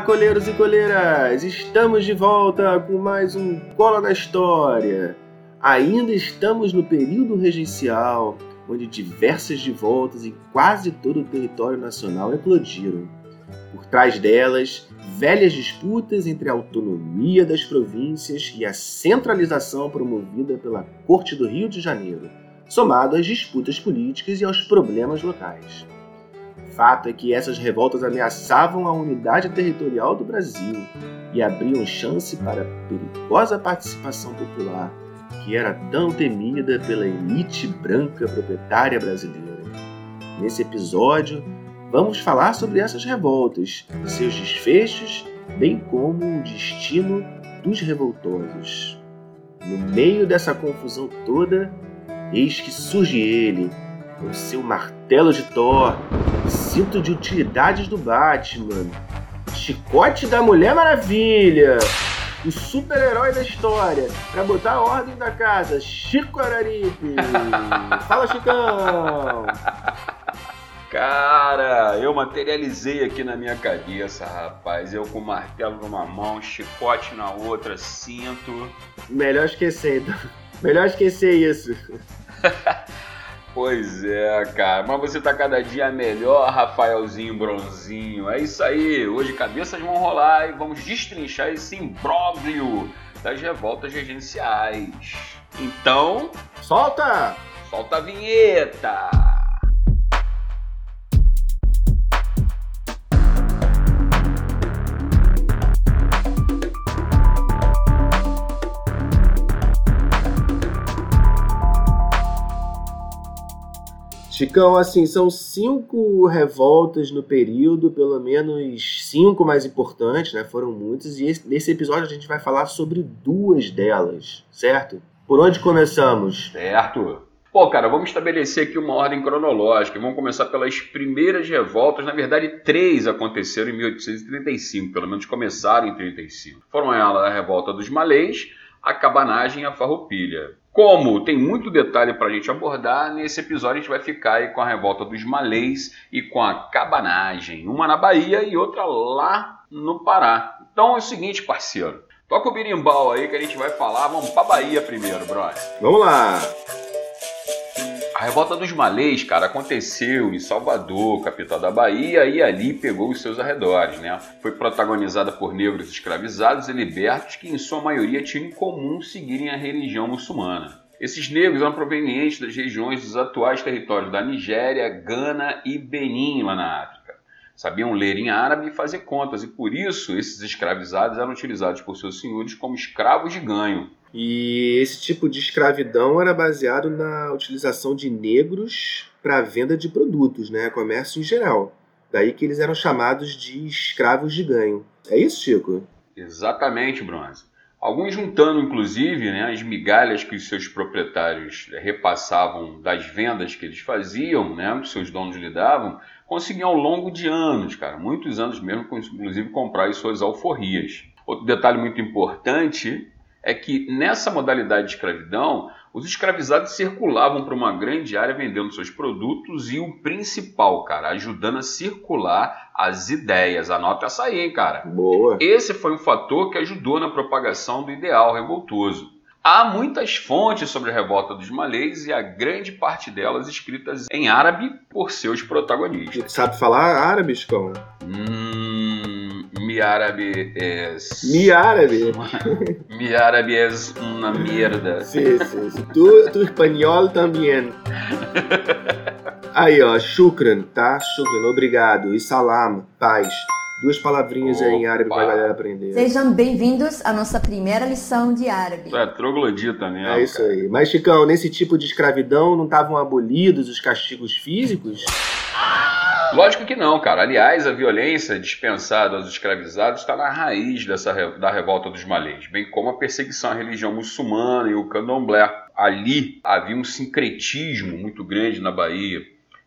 Olá, coleiros e coleiras! Estamos de volta com mais um Cola na História. Ainda estamos no período regencial, onde diversas revoltas em quase todo o território nacional eclodiram. Por trás delas, velhas disputas entre a autonomia das províncias e a centralização promovida pela Corte do Rio de Janeiro, somado às disputas políticas e aos problemas locais. Fato é que essas revoltas ameaçavam a unidade territorial do Brasil e abriam chance para a perigosa participação popular que era tão temida pela elite branca proprietária brasileira. Nesse episódio, vamos falar sobre essas revoltas, seus desfechos, bem como o destino dos revoltosos. No meio dessa confusão toda, eis que surge ele, com seu martelo de Thor, cinto de utilidades do Batman, chicote da Mulher Maravilha, o super-herói da história, pra botar a ordem da casa, Chico Araripe. Fala, Chicão! Cara, eu materializei aqui na minha cabeça, rapaz. Eu com martelo numa mão, chicote na outra, cinto. Melhor esquecer, então. Melhor esquecer isso. pois é, cara. Mas você tá cada dia melhor, Rafaelzinho Bronzinho. É isso aí. Hoje cabeças vão rolar e vamos destrinchar esse imbróglio das revoltas regenciais. Então. Solta! Solta a vinheta! Chicão, assim, são cinco revoltas no período, pelo menos cinco mais importantes, né? Foram muitas, e esse, nesse episódio a gente vai falar sobre duas delas, certo? Por onde começamos? Certo. Pô, cara, vamos estabelecer aqui uma ordem cronológica. Vamos começar pelas primeiras revoltas. Na verdade, três aconteceram em 1835, pelo menos começaram em 35. Foram elas a revolta dos malês, a cabanagem e a farroupilha. Como tem muito detalhe para a gente abordar, nesse episódio a gente vai ficar aí com a revolta dos malês e com a cabanagem, uma na Bahia e outra lá no Pará. Então é o seguinte, parceiro, toca o birimbau aí que a gente vai falar, vamos para Bahia primeiro, brother. Vamos lá! A revolta dos malês, cara, aconteceu em Salvador, capital da Bahia, e ali pegou os seus arredores, né? Foi protagonizada por negros escravizados e libertos que, em sua maioria, tinham em comum seguirem a religião muçulmana. Esses negros eram provenientes das regiões dos atuais territórios da Nigéria, Gana e Benin, lá na África. Sabiam ler em árabe e fazer contas, e por isso esses escravizados eram utilizados por seus senhores como escravos de ganho. E esse tipo de escravidão era baseado na utilização de negros para a venda de produtos, né? Comércio em geral. Daí que eles eram chamados de escravos de ganho. É isso, Chico? Exatamente, Bronze. Alguns juntando, inclusive, né, as migalhas que os seus proprietários repassavam das vendas que eles faziam, né, que seus donos lhe davam, conseguiam ao longo de anos, cara, muitos anos mesmo, inclusive comprar as suas alforrias. Outro detalhe muito importante é que nessa modalidade de escravidão, os escravizados circulavam para uma grande área vendendo seus produtos e o principal, cara, ajudando a circular as ideias. Anota essa aí, hein, cara. Boa. Esse foi um fator que ajudou na propagação do ideal revoltoso. Há muitas fontes sobre a revolta dos malês e a grande parte delas escritas em árabe por seus protagonistas. Sabe falar árabe, Chicão? Hum, mi árabe é... Mi árabe? mi árabe é uma merda. Sim, sim. sim. Tu, tu espanhol também. Aí, ó, shukran, tá? Shukran, obrigado. E salam, paz. Duas palavrinhas Opa. aí em árabe pra galera aprender. Sejam bem-vindos à nossa primeira lição de árabe. É troglodita mesmo. É isso cara. aí. Mas, Chicão, nesse tipo de escravidão não estavam abolidos os castigos físicos? Lógico que não, cara. Aliás, a violência dispensada aos escravizados está na raiz dessa, da revolta dos malês, bem como a perseguição à religião muçulmana e o candomblé. Ali havia um sincretismo muito grande na Bahia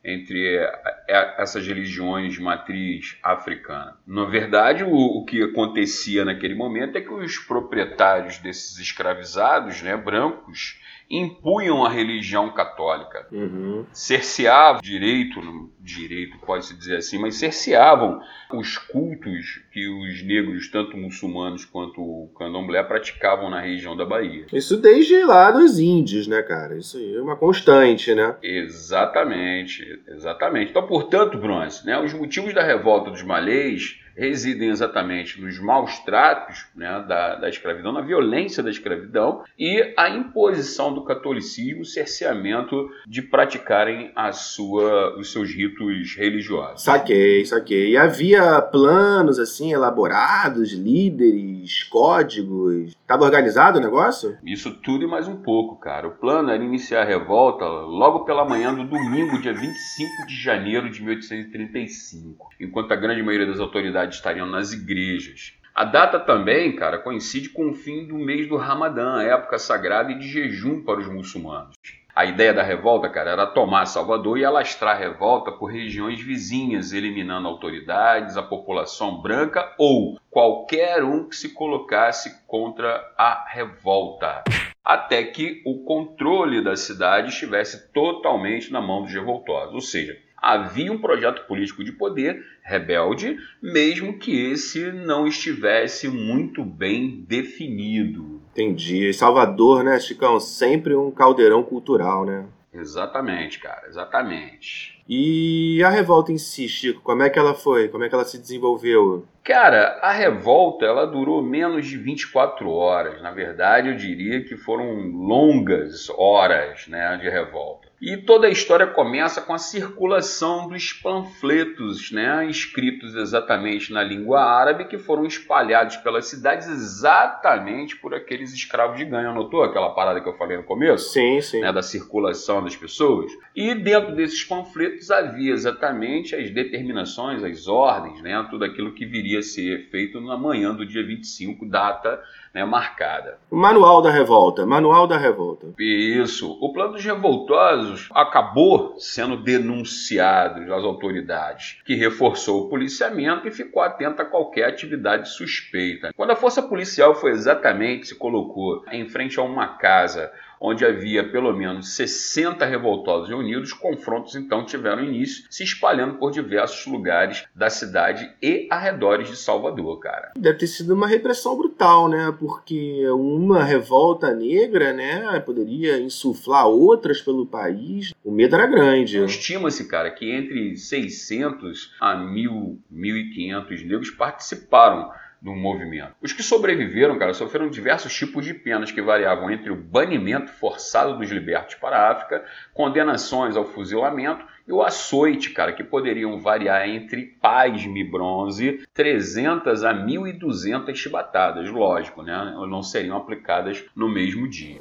entre eh, eh, essas religiões de matriz africana. Na verdade, o que acontecia naquele momento é que os proprietários desses escravizados, né, brancos, impunham a religião católica, Uhum. cerceavam direito, direito pode-se dizer assim, mas cerceavam os cultos que os negros, tanto muçulmanos quanto o candomblé, praticavam na região da Bahia. Isso desde lá dos índios, né, cara? Isso aí é uma constante, né? Exatamente, exatamente. Então, portanto, Bronze, né, os motivos da revolta dos malês residem exatamente nos maus tratos né, da, da escravidão, na violência da escravidão e a imposição do catolicismo, o cerceamento de praticarem a sua, os seus ritos religiosos. Saquei, saquei. E havia planos, assim, elaborados, líderes, códigos. Tava organizado o negócio? Isso tudo e mais um pouco, cara. O plano era iniciar a revolta logo pela manhã do domingo, dia 25 de janeiro de 1835, enquanto a grande maioria das autoridades estariam nas igrejas. A data também, cara, coincide com o fim do mês do Ramadã, época sagrada e de jejum para os muçulmanos. A ideia da revolta, cara, era tomar Salvador e alastrar a revolta por regiões vizinhas, eliminando autoridades, a população branca ou qualquer um que se colocasse contra a revolta. Até que o controle da cidade estivesse totalmente na mão dos revoltosos. Ou seja, havia um projeto político de poder rebelde, mesmo que esse não estivesse muito bem definido. Entendi. E Salvador, né, Chicão? Sempre um caldeirão cultural, né? Exatamente, cara, exatamente. E a revolta em si, Chico, como é que ela foi? Como é que ela se desenvolveu? Cara, a revolta ela durou menos de 24 horas. Na verdade, eu diria que foram longas horas né, de revolta. E toda a história começa com a circulação dos panfletos, né, escritos exatamente na língua árabe, que foram espalhados pelas cidades exatamente por aqueles escravos de ganho. Anotou aquela parada que eu falei no começo? Sim, sim. né, da circulação das pessoas. E dentro desses panfletos havia exatamente as determinações, as ordens, né, tudo aquilo que viria a ser feito na manhã do dia 25, data né, marcada. O manual da revolta. Manual da revolta. Isso. O plano dos revoltosos acabou sendo denunciado às autoridades, que reforçou o policiamento e ficou atento a qualquer atividade suspeita. Quando a força policial foi exatamente, se colocou em frente a uma casa onde havia pelo menos 60 revoltosos reunidos, confrontos então tiveram início, se espalhando por diversos lugares da cidade e arredores de Salvador, cara. Deve ter sido uma repressão brutal, né? Porque uma revolta negra, né, poderia insuflar outras pelo país. O medo era grande. Estima-se, cara, que entre 600 a 1.000, 1.500 negros participaram do movimento. Os que sobreviveram, cara, sofreram diversos tipos de penas que variavam entre o banimento forçado dos libertos para a África, condenações ao fuzilamento e o açoite, cara, que poderiam variar entre pasme bronze 300 a 1.200 chibatadas, lógico, né? Não seriam aplicadas no mesmo dia.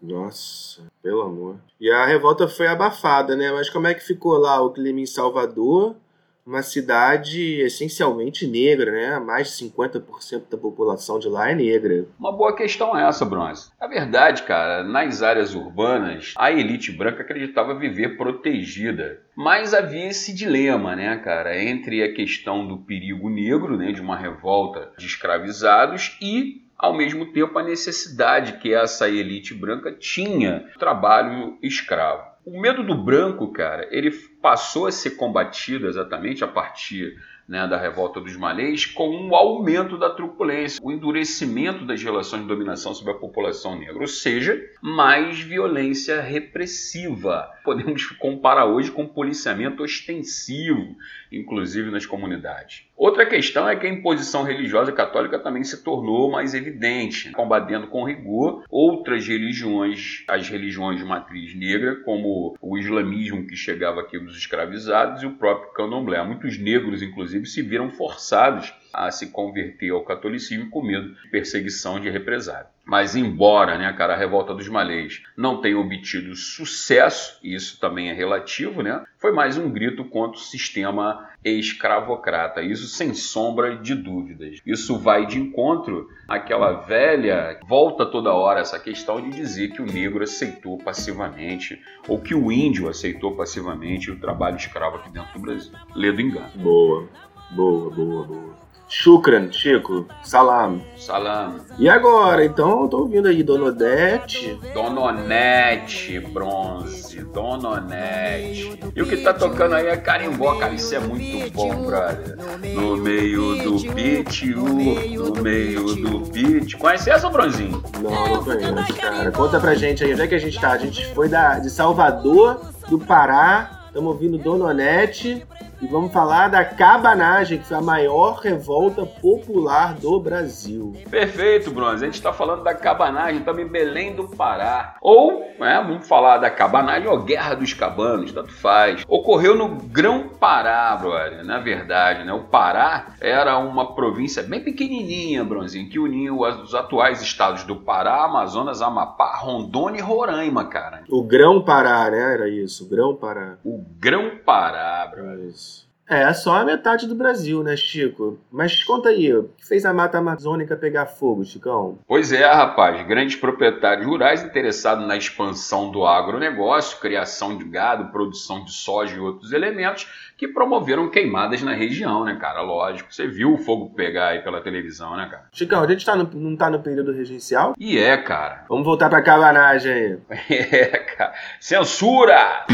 Nossa, pelo amor. E a revolta foi abafada, né? Mas como é que ficou lá o clima em Salvador? Uma cidade essencialmente negra, né? Mais de 50% da população de lá é negra. Uma boa questão é essa, Bronze. Na verdade, cara, nas áreas urbanas, a elite branca acreditava viver protegida. Mas havia esse dilema, né, cara, entre a questão do perigo negro, né, de uma revolta de escravizados e ao mesmo tempo a necessidade que essa elite branca tinha do trabalho escravo. O medo do branco, cara, ele passou a ser combatido exatamente a partir né, da revolta dos malês com um aumento da truculência, o endurecimento das relações de dominação sobre a população negra, ou seja, mais violência repressiva. Podemos comparar hoje com policiamento ostensivo, inclusive nas comunidades. Outra questão é que a imposição religiosa católica também se tornou mais evidente, combatendo com rigor outras religiões, as religiões de matriz negra, como o islamismo que chegava aqui dos escravizados e o próprio candomblé. Muitos negros, inclusive, se viram forçados a se converter ao catolicismo com medo de perseguição de represália. Mas embora, né, cara, a revolta dos malês não tenha obtido sucesso, e isso também é relativo, né, foi mais um grito contra o sistema escravocrata. Isso sem sombra de dúvidas. Isso vai de encontro àquela velha, volta toda hora essa questão de dizer que o negro aceitou passivamente, ou que o índio aceitou passivamente o trabalho escravo aqui dentro do Brasil. Lê do engano. Boa, boa, boa, boa. Shukran, Chico. Salam. Salam. E agora? Então, eu tô ouvindo aí Dona Odete. Dona Onete, bronze. Dona Onete. E o que tá tocando aí é carimbó, cara. Isso é muito bom, brother. No meio do beat, no meio do beat. Conhece essa, bronzinho? Não, não conheço, cara. Conta pra gente aí, onde é que a gente tá? A gente foi da, de Salvador, do Pará. Estamos ouvindo Dona Onete e vamos falar da cabanagem, que foi a maior revolta popular do Brasil. Perfeito, Bronze. A gente está falando da cabanagem, em Belém do Pará. Ou, né, vamos falar da cabanagem ou Guerra dos Cabanos, tanto faz. Ocorreu no Grão-Pará, brother. Na verdade, né? O Pará era uma província bem pequenininha, Bronzinho, que unia os atuais estados do Pará, Amazonas, Amapá, Rondônia e Roraima, cara. O Grão-Pará, né? Era isso, o Grão-Pará. O Grão-Pará, brother. Isso. É, só a metade do Brasil, né, Chico? Mas conta aí, o que fez a Mata Amazônica pegar fogo, Chicão? Pois é, rapaz. Grandes proprietários rurais interessados na expansão do agronegócio, criação de gado, produção de soja e outros elementos, que promoveram queimadas na região, né, cara? Lógico. Você viu o fogo pegar aí pela televisão, né, cara? Chicão, a gente tá no, não tá no período regencial? E é, cara. Vamos voltar pra cabanagem aí. É, cara. Censura!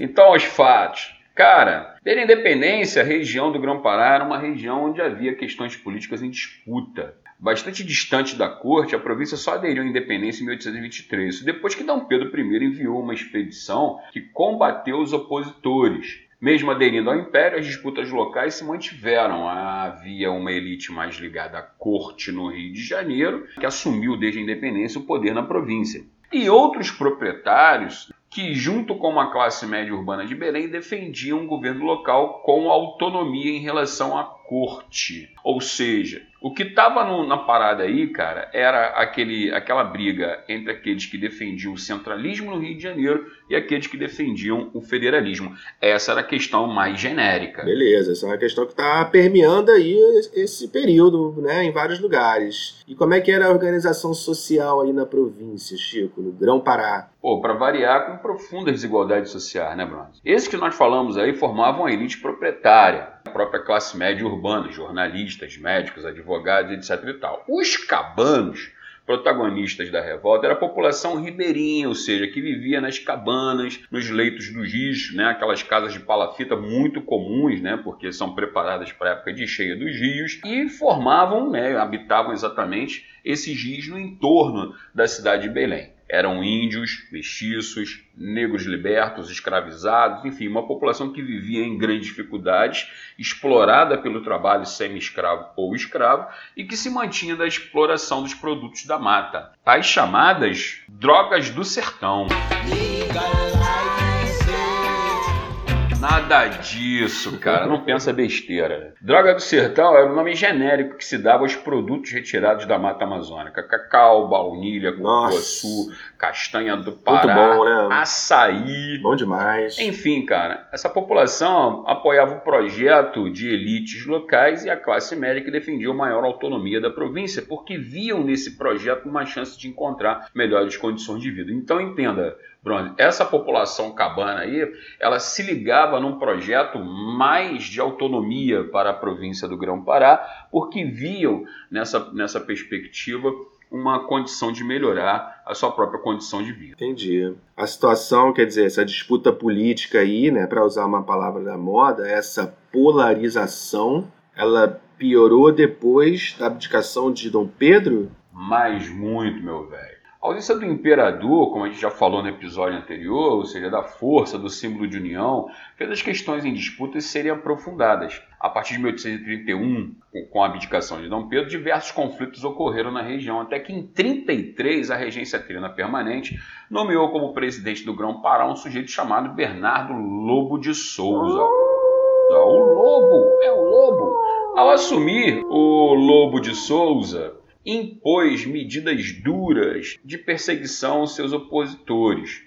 Então, aos fatos. Cara, ter independência, a região do Grão-Pará era uma região onde havia questões políticas em disputa. Bastante distante da corte, a província só aderiu à independência em 1823, depois que D. Pedro I enviou uma expedição que combateu os opositores. Mesmo aderindo ao Império, as disputas locais se mantiveram. Havia uma elite mais ligada à corte no Rio de Janeiro, que assumiu desde a independência o poder na província. E outros proprietários que, junto com uma classe média urbana de Belém, defendiam um governo local com autonomia em relação à corte. Ou seja, o que estava na parada aí, cara, era aquele, aquela briga entre aqueles que defendiam o centralismo no Rio de Janeiro e aqueles que defendiam o federalismo. Essa era a questão mais genérica. Beleza, essa é uma questão que está permeando aí esse período, né, em vários lugares. E como é que era a organização social aí na província, Chico, no Grão-Pará? Pô, para variar, com profundas desigualdades sociais, né, Bruno? Esses que nós falamos aí formavam a elite proprietária, a própria classe média urbana, jornalistas, médicos, advogados, etc e tal. Os cabanos, protagonistas da revolta, era a população ribeirinha, ou seja, que vivia nas cabanas, nos leitos dos rios, né, aquelas casas de palafita muito comuns, né, porque são preparadas para a época de cheia dos rios, e formavam, né, habitavam exatamente esses rios no entorno da cidade de Belém eram índios, mestiços, negros libertos, escravizados, enfim, uma população que vivia em grandes dificuldades, explorada pelo trabalho semi-escravo ou escravo e que se mantinha da exploração dos produtos da mata, as chamadas drogas do sertão. Nada disso, cara. Não pensa besteira. Droga do sertão era o nome genérico que se dava aos produtos retirados da mata amazônica: cacau, baunilha, cupuaçu, castanha do Pará, bom, né? açaí. Bom demais. Enfim, cara, essa população apoiava o projeto de elites locais e a classe média que defendia a maior autonomia da província, porque viam nesse projeto uma chance de encontrar melhores condições de vida. Então entenda, Pronto. Essa população cabana aí, ela se ligava num projeto mais de autonomia para a província do Grão-Pará, porque viam nessa, nessa perspectiva uma condição de melhorar a sua própria condição de vida. Entendi. A situação, quer dizer, essa disputa política aí, né, para usar uma palavra da moda, essa polarização, ela piorou depois da abdicação de Dom Pedro? Mas muito, meu velho. A ausência do imperador, como a gente já falou no episódio anterior, ou seja, da força do símbolo de união, fez as questões em disputa serem aprofundadas. A partir de 1831, com a abdicação de Dom Pedro, diversos conflitos ocorreram na região, até que em 33 a regência trina permanente nomeou como presidente do Grão-Pará um sujeito chamado Bernardo Lobo de Souza. O Lobo, é o Lobo. Ao assumir o Lobo de Souza, impôs medidas duras de perseguição aos seus opositores.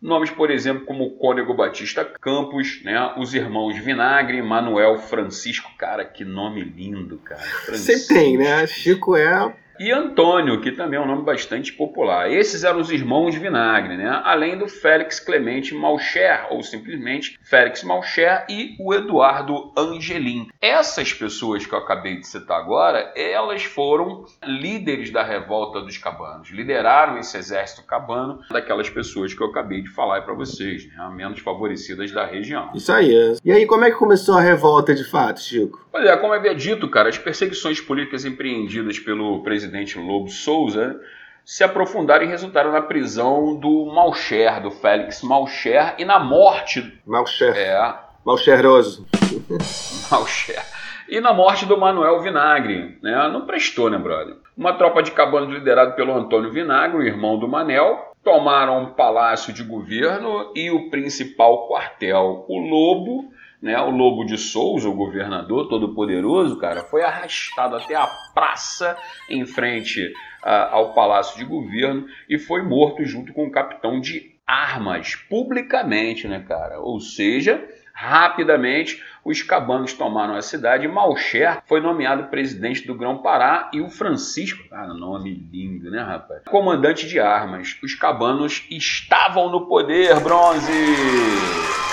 Nomes, por exemplo, como Cônego Batista Campos, né? os irmãos Vinagre, Manuel Francisco. Cara, que nome lindo, cara. Francisco. Você tem, né? Chico é e Antônio, que também é um nome bastante popular. Esses eram os irmãos Vinagre, né? além do Félix Clemente Malcher, ou simplesmente Félix Malcher, e o Eduardo Angelim. Essas pessoas que eu acabei de citar agora, elas foram líderes da revolta dos cabanos, lideraram esse exército cabano daquelas pessoas que eu acabei de falar para vocês, né? menos favorecidas da região. Isso aí. É. E aí, como é que começou a revolta de fato, Chico? Pois é, como havia dito, cara, as perseguições políticas empreendidas pelo presidente Lobo Souza se aprofundaram e resultaram na prisão do Malcher, do Félix Malcher, e na morte. Malcher. É. Malcheroso. Malcher. E na morte do Manuel Vinagre. Né? Não prestou, né, brother? Uma tropa de cabanos liderada pelo Antônio Vinagre, o irmão do Manel, tomaram o palácio de governo e o principal quartel. O Lobo, né, o Lobo de Souza, o governador todo-poderoso, cara, foi arrastado até a praça em frente uh, ao palácio de governo e foi morto junto com o capitão de armas, publicamente, né, cara? Ou seja, Rapidamente, os cabanos tomaram a cidade e Malcher foi nomeado presidente do Grão-Pará e o Francisco, cara, nome lindo, né, rapaz? Comandante de armas. Os cabanos estavam no poder, Bronze!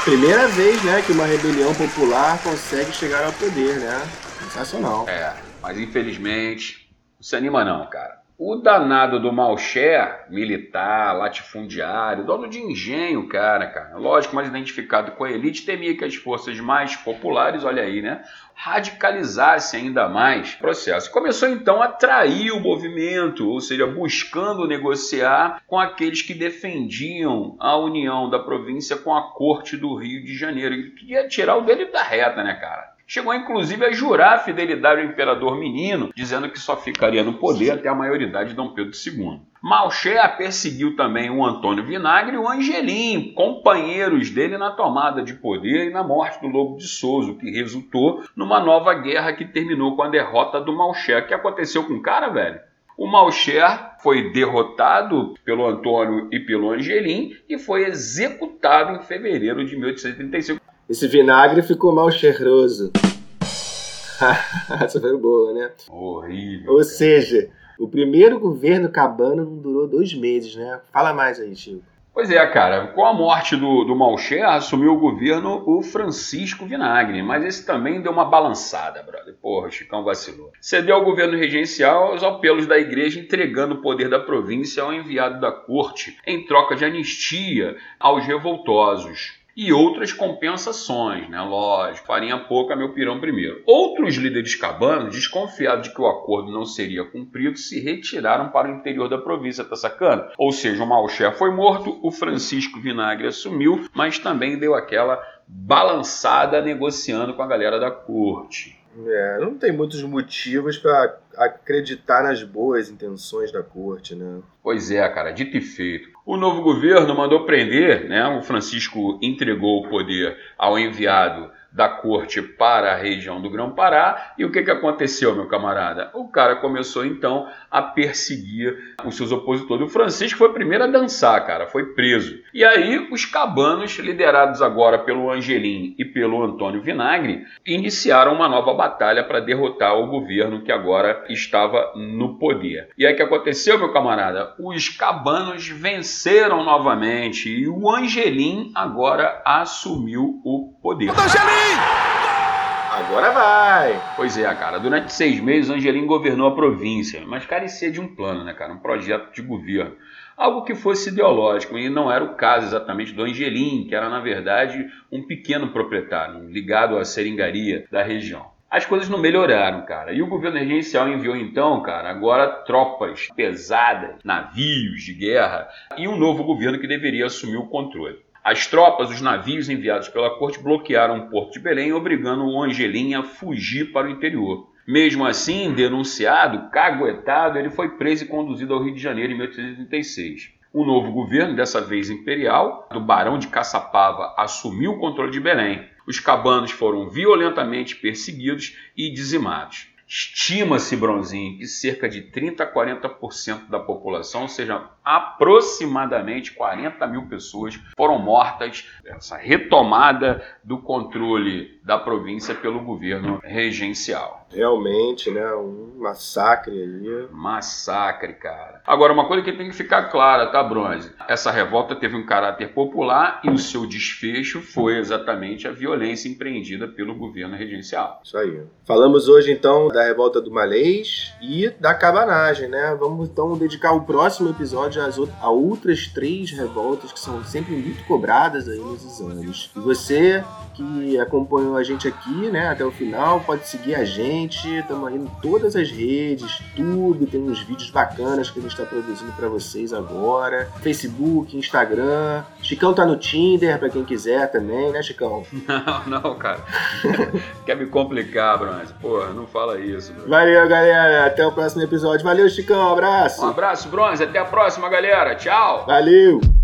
Primeira vez, né, que uma rebelião popular consegue chegar ao poder, né? Sensacional. É, mas infelizmente, não se anima não, cara. O danado do Malcher, militar, latifundiário, dono de engenho, cara, cara, lógico, mais identificado com a elite, temia que as forças mais populares, olha aí, né, radicalizassem ainda mais o processo. Começou então a trair o movimento, ou seja, buscando negociar com aqueles que defendiam a união da província com a corte do Rio de Janeiro. Ele queria tirar o dele da reta, né, cara? Chegou inclusive a jurar a fidelidade ao imperador menino, dizendo que só ficaria no poder até a maioridade de Dom Pedro II. Malcher perseguiu também o Antônio Vinagre e o Angelim, companheiros dele na tomada de poder e na morte do Lobo de Souza, o que resultou numa nova guerra que terminou com a derrota do Malcher. O que aconteceu com o cara, velho? O Malcher foi derrotado pelo Antônio e pelo Angelim e foi executado em fevereiro de 1835. Esse vinagre ficou mal cheiroso. Essa foi boa, né? Horrível. Ou seja, o primeiro governo cabano não durou dois meses, né? Fala mais aí, Chico. Pois é, cara. Com a morte do, do Malcher, assumiu o governo o Francisco Vinagre, mas esse também deu uma balançada, brother. Porra, o Chicão vacilou. Cedeu ao governo regencial aos apelos da igreja, entregando o poder da província ao enviado da corte, em troca de anistia aos revoltosos e outras compensações, né? Lógico, farinha pouca, meu pirão primeiro. Outros líderes cabanos, desconfiados de que o acordo não seria cumprido, se retiraram para o interior da província, tá sacando? Ou seja, o Malcher foi morto, o Francisco Vinagre assumiu, mas também deu aquela balançada negociando com a galera da corte. É, não tem muitos motivos para acreditar nas boas intenções da corte, né? Pois é, cara, dito e feito. O novo governo mandou prender, né? O Francisco entregou o poder ao enviado da corte para a região do Grão-Pará. E o que, que aconteceu, meu camarada? O cara começou então a perseguir os seus opositores. O Francisco foi o primeiro a dançar, cara, foi preso. E aí os cabanos, liderados agora pelo Angelim e pelo Antônio Vinagre, iniciaram uma nova batalha para derrotar o governo que agora estava no poder. E aí o que aconteceu, meu camarada? Os cabanos venceram novamente e o Angelim agora assumiu o poder. Angelim! Agora vai! Pois é, cara. Durante seis meses, Angelim governou a província, mas carecia de um plano, né, cara? Um projeto de governo. Algo que fosse ideológico, e não era o caso exatamente do Angelim, que era, na verdade, um pequeno proprietário, ligado à seringaria da região. As coisas não melhoraram, cara. E o governo regencial enviou então, cara, agora tropas pesadas, navios de guerra e um novo governo que deveria assumir o controle. As tropas, os navios enviados pela corte bloquearam o porto de Belém, obrigando o Angelim a fugir para o interior. Mesmo assim, denunciado, caguetado, ele foi preso e conduzido ao Rio de Janeiro em 1836. O novo governo, dessa vez imperial, do Barão de Caçapava, assumiu o controle de Belém. Os cabanos foram violentamente perseguidos e dizimados. Estima-se, Bronzinho, que cerca de 30 a 40% da população, ou seja, aproximadamente 40 mil pessoas, foram mortas nessa retomada do controle da província pelo governo regencial. Realmente, né? Um massacre ali. Massacre, cara. Agora, uma coisa que tem que ficar clara, tá, Bronze? Essa revolta teve um caráter popular e o seu desfecho foi exatamente a violência empreendida pelo governo regencial. Isso aí. Falamos hoje, então, da revolta do Malês e da cabanagem, né? Vamos, então, dedicar o próximo episódio às outras, a outras três revoltas que são sempre muito cobradas aí nos exames. E você que acompanhou a gente aqui, né, até o final, pode seguir a gente. Estamos aí em todas as redes, tudo, tem uns vídeos bacanas que a gente está produzindo para vocês agora. Facebook, Instagram. Chicão tá no Tinder, para quem quiser também, né, Chicão? Não, não, cara. Quer me complicar, Bronze? Porra, não fala isso. Bro. Valeu, galera. Até o próximo episódio. Valeu, Chicão. Um abraço. Um abraço, Bronze. Até a próxima, galera. Tchau. Valeu.